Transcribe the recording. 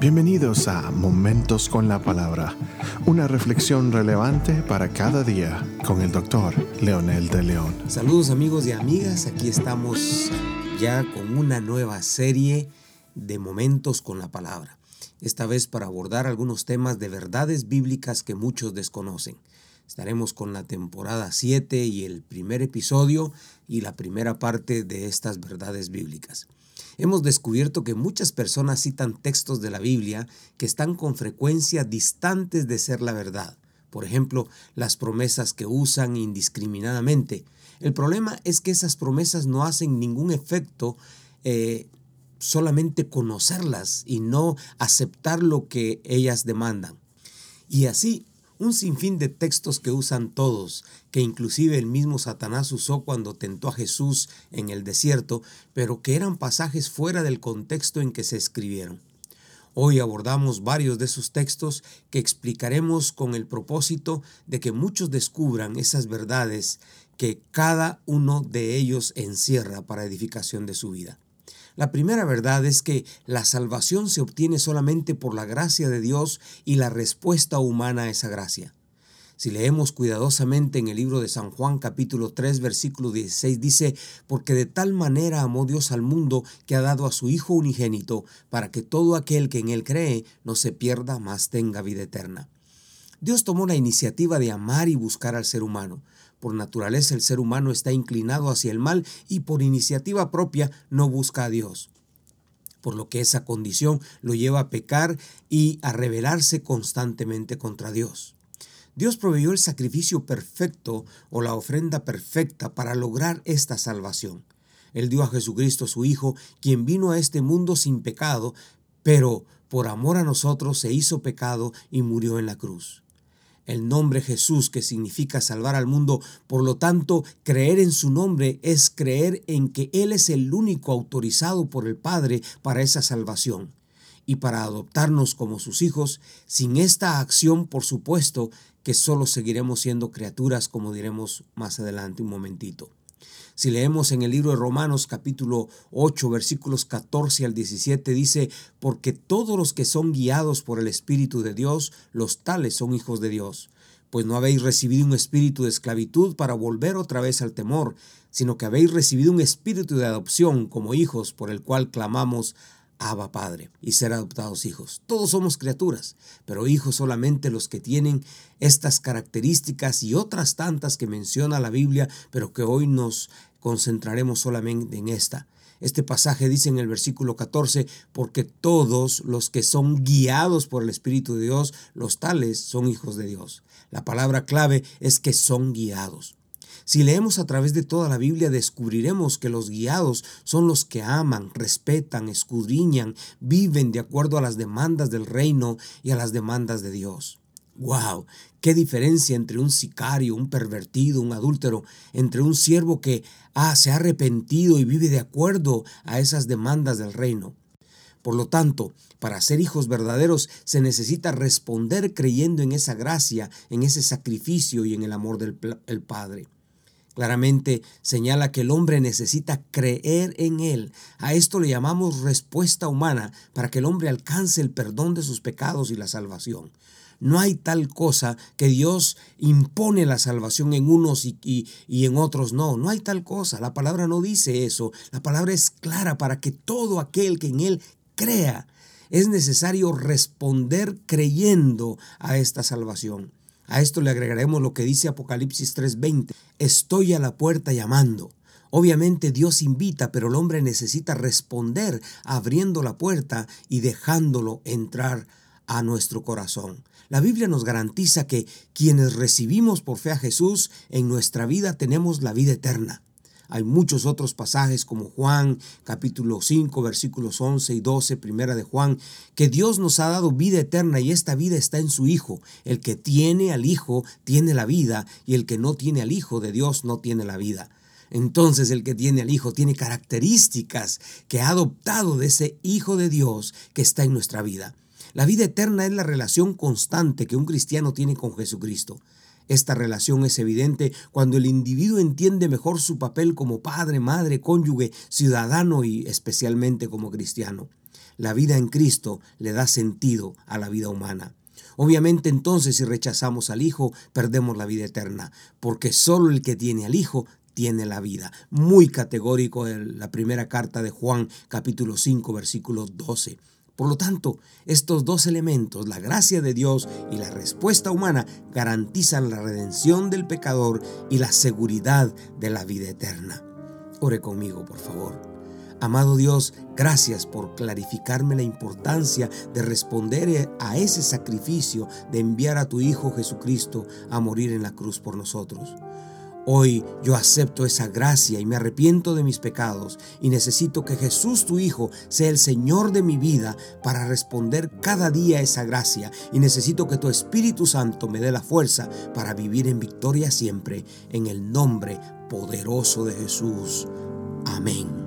Bienvenidos a Momentos con la Palabra, una reflexión relevante para cada día con el doctor Leonel de León. Saludos amigos y amigas, aquí estamos ya con una nueva serie de Momentos con la Palabra, esta vez para abordar algunos temas de verdades bíblicas que muchos desconocen. Estaremos con la temporada 7 y el primer episodio y la primera parte de estas verdades bíblicas. Hemos descubierto que muchas personas citan textos de la Biblia que están con frecuencia distantes de ser la verdad. Por ejemplo, las promesas que usan indiscriminadamente. El problema es que esas promesas no hacen ningún efecto eh, solamente conocerlas y no aceptar lo que ellas demandan. Y así un sinfín de textos que usan todos, que inclusive el mismo Satanás usó cuando tentó a Jesús en el desierto, pero que eran pasajes fuera del contexto en que se escribieron. Hoy abordamos varios de esos textos que explicaremos con el propósito de que muchos descubran esas verdades que cada uno de ellos encierra para edificación de su vida. La primera verdad es que la salvación se obtiene solamente por la gracia de Dios y la respuesta humana a esa gracia. Si leemos cuidadosamente en el libro de San Juan capítulo 3 versículo 16 dice, porque de tal manera amó Dios al mundo que ha dado a su Hijo unigénito, para que todo aquel que en él cree no se pierda, mas tenga vida eterna. Dios tomó la iniciativa de amar y buscar al ser humano. Por naturaleza el ser humano está inclinado hacia el mal y por iniciativa propia no busca a Dios. Por lo que esa condición lo lleva a pecar y a rebelarse constantemente contra Dios. Dios proveyó el sacrificio perfecto o la ofrenda perfecta para lograr esta salvación. Él dio a Jesucristo su Hijo, quien vino a este mundo sin pecado, pero por amor a nosotros se hizo pecado y murió en la cruz el nombre Jesús, que significa salvar al mundo. Por lo tanto, creer en su nombre es creer en que Él es el único autorizado por el Padre para esa salvación y para adoptarnos como sus hijos. Sin esta acción, por supuesto, que solo seguiremos siendo criaturas, como diremos más adelante un momentito. Si leemos en el libro de Romanos capítulo 8 versículos 14 al 17 dice, porque todos los que son guiados por el Espíritu de Dios, los tales son hijos de Dios. Pues no habéis recibido un espíritu de esclavitud para volver otra vez al temor, sino que habéis recibido un espíritu de adopción como hijos por el cual clamamos, Abba Padre y ser adoptados hijos. Todos somos criaturas, pero hijos solamente los que tienen estas características y otras tantas que menciona la Biblia, pero que hoy nos concentraremos solamente en esta. Este pasaje dice en el versículo 14, porque todos los que son guiados por el Espíritu de Dios, los tales son hijos de Dios. La palabra clave es que son guiados. Si leemos a través de toda la Biblia, descubriremos que los guiados son los que aman, respetan, escudriñan, viven de acuerdo a las demandas del reino y a las demandas de Dios. ¡Wow! ¡Qué diferencia entre un sicario, un pervertido, un adúltero, entre un siervo que ah, se ha arrepentido y vive de acuerdo a esas demandas del reino! Por lo tanto, para ser hijos verdaderos se necesita responder creyendo en esa gracia, en ese sacrificio y en el amor del Padre. Claramente señala que el hombre necesita creer en Él. A esto le llamamos respuesta humana para que el hombre alcance el perdón de sus pecados y la salvación. No hay tal cosa que Dios impone la salvación en unos y, y, en otros no. No hay tal cosa. La palabra no dice eso. La palabra es clara para que todo aquel que en Él crea. Es necesario responder creyendo a esta salvación. A esto le agregaremos lo que dice Apocalipsis 3:20. Estoy a la puerta llamando. Obviamente Dios invita, pero el hombre necesita responder abriendo la puerta y dejándolo entrar a nuestro corazón. La Biblia nos garantiza que quienes recibimos por fe a Jesús en nuestra vida tenemos la vida eterna. Hay muchos otros pasajes como Juan capítulo 5 versículos 11 y 12, primera de Juan, que Dios nos ha dado vida eterna y esta vida está en su Hijo. El que tiene al Hijo tiene la vida y el que no tiene al Hijo de Dios no tiene la vida. Entonces el que tiene al Hijo tiene características que ha adoptado de ese Hijo de Dios que está en nuestra vida. La vida eterna es la relación constante que un cristiano tiene con Jesucristo. Esta relación es evidente cuando el individuo entiende mejor su papel como padre, madre, cónyuge, ciudadano y especialmente como cristiano. La vida en Cristo le da sentido a la vida humana. Obviamente entonces si rechazamos al Hijo, perdemos la vida eterna, porque solo el que tiene al Hijo tiene la vida. Muy categórico en la primera carta de Juan capítulo 5 versículo 12. Por lo tanto, estos dos elementos, la gracia de Dios y la respuesta humana, garantizan la redención del pecador y la seguridad de la vida eterna. Ore conmigo, por favor. Amado Dios, gracias por clarificarme la importancia de responder a ese sacrificio de enviar a tu Hijo Jesucristo a morir en la cruz por nosotros. Hoy yo acepto esa gracia y me arrepiento de mis pecados y necesito que Jesús tu Hijo sea el Señor de mi vida para responder cada día a esa gracia y necesito que tu Espíritu Santo me dé la fuerza para vivir en victoria siempre en el nombre poderoso de Jesús. Amén.